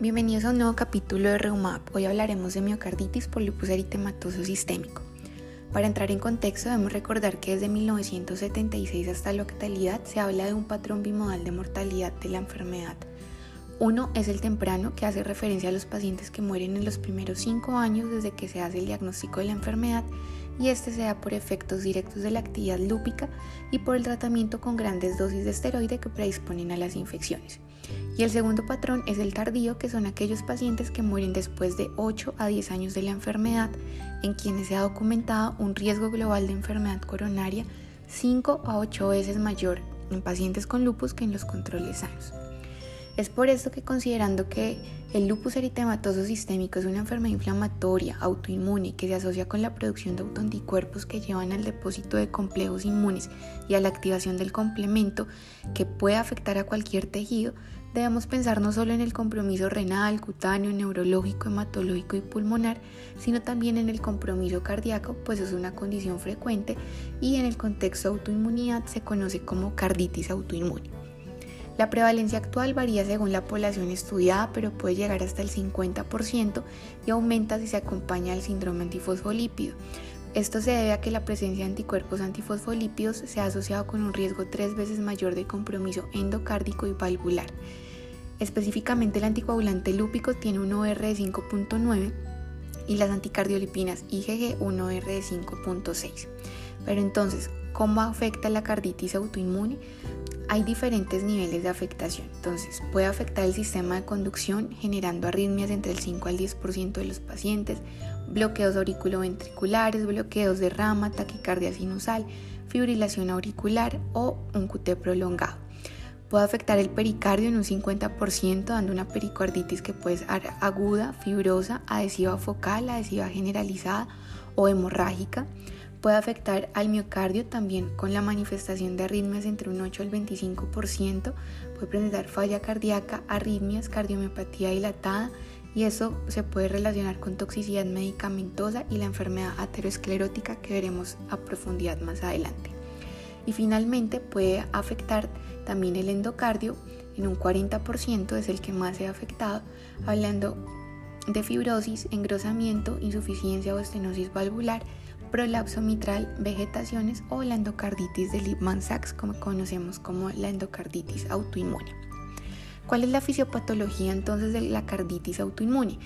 Bienvenidos a un nuevo capítulo de Reumap. Hoy hablaremos de miocarditis por lupus eritematoso sistémico. Para entrar en contexto, debemos recordar que desde 1976 hasta la actualidad se habla de un patrón bimodal de mortalidad de la enfermedad. Uno es el temprano, que hace referencia a los pacientes que mueren en los primeros cinco años desde que se hace el diagnóstico de la enfermedad, y este se da por efectos directos de la actividad lúpica y por el tratamiento con grandes dosis de esteroide que predisponen a las infecciones. Y el segundo patrón es el tardío, que son aquellos pacientes que mueren después de 8 a 10 años de la enfermedad, en quienes se ha documentado un riesgo global de enfermedad coronaria 5 a 8 veces mayor en pacientes con lupus que en los controles sanos. Es por esto que considerando que el lupus eritematoso sistémico es una enfermedad inflamatoria, autoinmune, que se asocia con la producción de autoanticuerpos que llevan al depósito de complejos inmunes y a la activación del complemento que puede afectar a cualquier tejido, debemos pensar no solo en el compromiso renal, cutáneo, neurológico, hematológico y pulmonar, sino también en el compromiso cardíaco, pues es una condición frecuente y en el contexto de autoinmunidad se conoce como carditis autoinmune. La prevalencia actual varía según la población estudiada, pero puede llegar hasta el 50% y aumenta si se acompaña al síndrome antifosfolípido. Esto se debe a que la presencia de anticuerpos antifosfolípidos se ha asociado con un riesgo tres veces mayor de compromiso endocárdico y valvular. Específicamente el anticoagulante lúpico tiene un OR de 5.9 y las anticardiolipinas IgG un OR de 5.6. Pero entonces, ¿cómo afecta la carditis autoinmune? Hay diferentes niveles de afectación. Entonces, puede afectar el sistema de conducción generando arritmias entre el 5 al 10% de los pacientes, bloqueos auriculoventriculares, bloqueos de rama, taquicardia sinusal, fibrilación auricular o un QT prolongado. Puede afectar el pericardio en un 50%, dando una pericarditis que puede ser aguda, fibrosa, adhesiva focal, adhesiva generalizada o hemorrágica Puede afectar al miocardio también con la manifestación de arritmias entre un 8 al 25%. Puede presentar falla cardíaca, arritmias, cardiomiopatía dilatada y eso se puede relacionar con toxicidad medicamentosa y la enfermedad aterosclerótica que veremos a profundidad más adelante. Y finalmente puede afectar también el endocardio, en un 40% es el que más se ha afectado, hablando de fibrosis, engrosamiento, insuficiencia o estenosis valvular prolapso mitral, vegetaciones o la endocarditis de Liebman-Sachs, como conocemos como la endocarditis autoinmune. ¿Cuál es la fisiopatología entonces de la carditis autoinmune?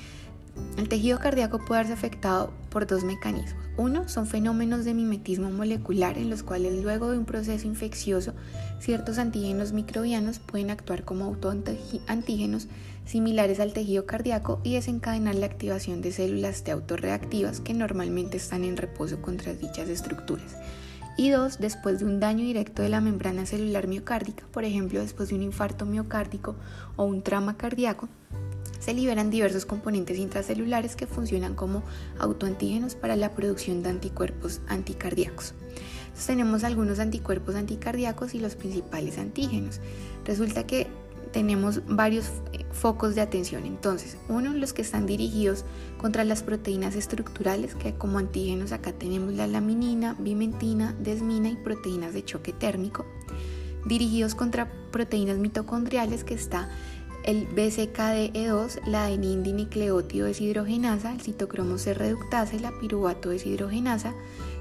El tejido cardíaco puede verse afectado por dos mecanismos. Uno son fenómenos de mimetismo molecular en los cuales luego de un proceso infeccioso ciertos antígenos microbianos pueden actuar como autoantígenos similares al tejido cardíaco y desencadenar la activación de células T autorreactivas que normalmente están en reposo contra dichas estructuras. Y dos, después de un daño directo de la membrana celular miocárdica, por ejemplo después de un infarto miocárdico o un trauma cardíaco, se liberan diversos componentes intracelulares que funcionan como autoantígenos para la producción de anticuerpos anticardíacos. Entonces tenemos algunos anticuerpos anticardíacos y los principales antígenos. Resulta que tenemos varios eh, focos de atención. Entonces, uno, los que están dirigidos contra las proteínas estructurales, que como antígenos acá tenemos la laminina, bimentina, desmina y proteínas de choque térmico. Dirigidos contra proteínas mitocondriales, que está el BCKDE2, la adenindininucleótido deshidrogenasa, el citocromo C reductase, la piruvato deshidrogenasa,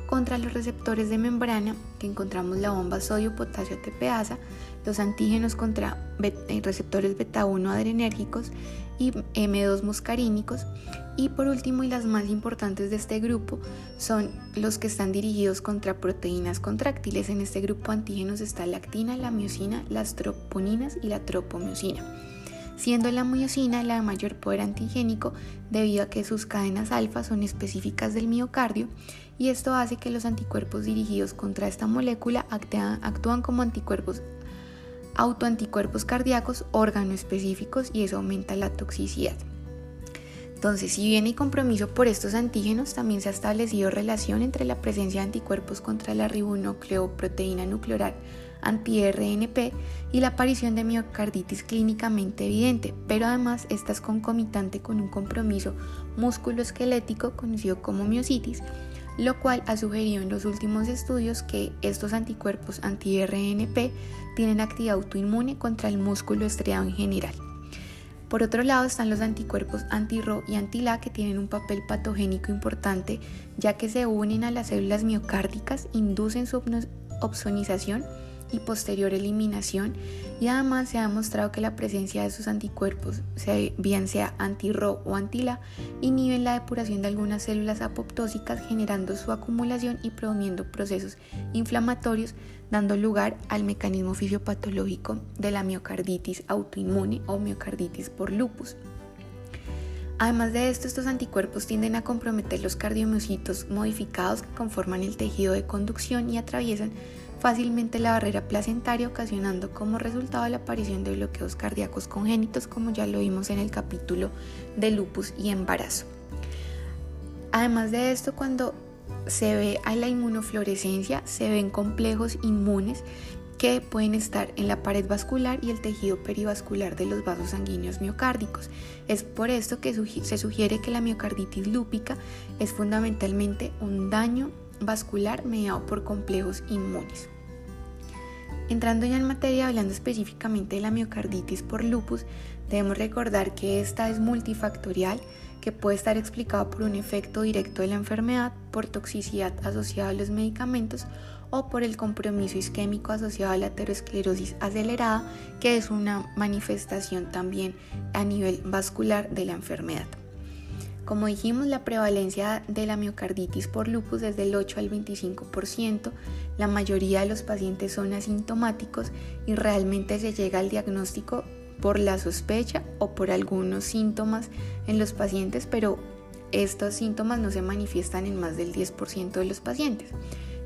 contra los receptores de membrana, que encontramos la bomba sodio-potasio TPasa, los antígenos contra eh, receptores beta-1 adrenérgicos y M2 muscarínicos. Y por último, y las más importantes de este grupo, son los que están dirigidos contra proteínas contráctiles. En este grupo antígenos está la actina, la miocina, las troponinas y la tropomiosina siendo la miocina la de mayor poder antigénico debido a que sus cadenas alfa son específicas del miocardio y esto hace que los anticuerpos dirigidos contra esta molécula actúan como anticuerpos autoanticuerpos cardíacos órgano específicos y eso aumenta la toxicidad. Entonces, si bien hay compromiso por estos antígenos, también se ha establecido relación entre la presencia de anticuerpos contra la ribonucleoproteína nuclear anti-RNP y la aparición de miocarditis clínicamente evidente, pero además esta es concomitante con un compromiso musculoesquelético conocido como miocitis, lo cual ha sugerido en los últimos estudios que estos anticuerpos anti-RNP tienen actividad autoinmune contra el músculo estriado en general. Por otro lado están los anticuerpos anti-RO y anti-LA que tienen un papel patogénico importante ya que se unen a las células miocárdicas, inducen su opsonización y posterior eliminación y además se ha demostrado que la presencia de esos anticuerpos, bien sea anti-RO o anti-LA, inhiben la depuración de algunas células apoptósicas generando su acumulación y promoviendo procesos inflamatorios dando lugar al mecanismo fisiopatológico de la miocarditis autoinmune o miocarditis por lupus. Además de esto, estos anticuerpos tienden a comprometer los cardiomiocitos modificados que conforman el tejido de conducción y atraviesan fácilmente la barrera placentaria, ocasionando como resultado la aparición de bloqueos cardíacos congénitos, como ya lo vimos en el capítulo de lupus y embarazo. Además de esto, cuando se ve a la inmunofluorescencia, se ven complejos inmunes que pueden estar en la pared vascular y el tejido perivascular de los vasos sanguíneos miocárdicos. Es por esto que se sugiere que la miocarditis lúpica es fundamentalmente un daño vascular mediado por complejos inmunes. Entrando ya en materia, hablando específicamente de la miocarditis por lupus, debemos recordar que esta es multifactorial, que puede estar explicada por un efecto directo de la enfermedad, por toxicidad asociada a los medicamentos o por el compromiso isquémico asociado a la aterosclerosis acelerada, que es una manifestación también a nivel vascular de la enfermedad. Como dijimos, la prevalencia de la miocarditis por lupus es del 8 al 25%. La mayoría de los pacientes son asintomáticos y realmente se llega al diagnóstico por la sospecha o por algunos síntomas en los pacientes, pero estos síntomas no se manifiestan en más del 10% de los pacientes.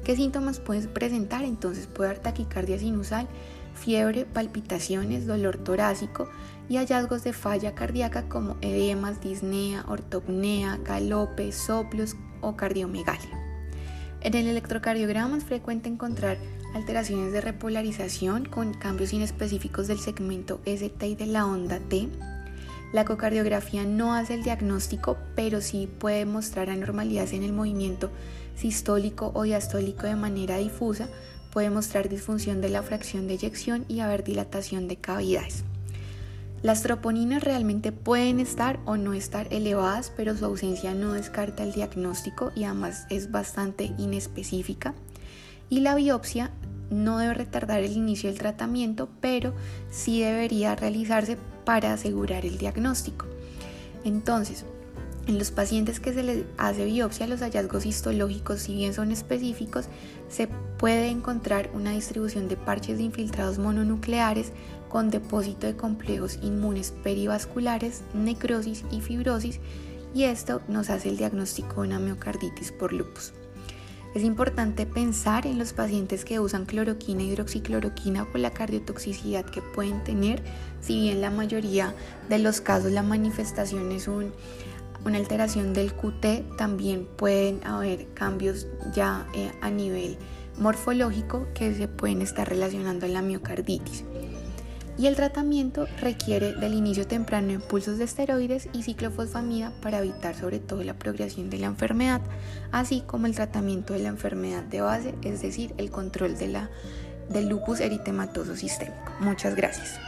¿Qué síntomas puedes presentar? Entonces puede haber taquicardia sinusal, fiebre, palpitaciones, dolor torácico y hallazgos de falla cardíaca como edemas, disnea, ortopnea, galope, soplos o cardiomegalia. En el electrocardiograma es frecuente encontrar alteraciones de repolarización con cambios inespecíficos del segmento ST y de la onda T. La ecocardiografía no hace el diagnóstico, pero sí puede mostrar anormalidades en el movimiento sistólico o diastólico de manera difusa, puede mostrar disfunción de la fracción de eyección y haber dilatación de cavidades. Las troponinas realmente pueden estar o no estar elevadas, pero su ausencia no descarta el diagnóstico y además es bastante inespecífica. Y la biopsia no debe retardar el inicio del tratamiento, pero sí debería realizarse para asegurar el diagnóstico. Entonces, en los pacientes que se les hace biopsia, los hallazgos histológicos, si bien son específicos, se puede encontrar una distribución de parches de infiltrados mononucleares con depósito de complejos inmunes perivasculares, necrosis y fibrosis, y esto nos hace el diagnóstico de una miocarditis por lupus. Es importante pensar en los pacientes que usan cloroquina, hidroxicloroquina por la cardiotoxicidad que pueden tener, si bien la mayoría de los casos la manifestación es un una alteración del QT, también pueden haber cambios ya eh, a nivel morfológico que se pueden estar relacionando en la miocarditis. Y el tratamiento requiere del inicio temprano de impulsos de esteroides y ciclofosfamida para evitar sobre todo la progresión de la enfermedad, así como el tratamiento de la enfermedad de base, es decir, el control de la, del lupus eritematoso sistémico. Muchas gracias.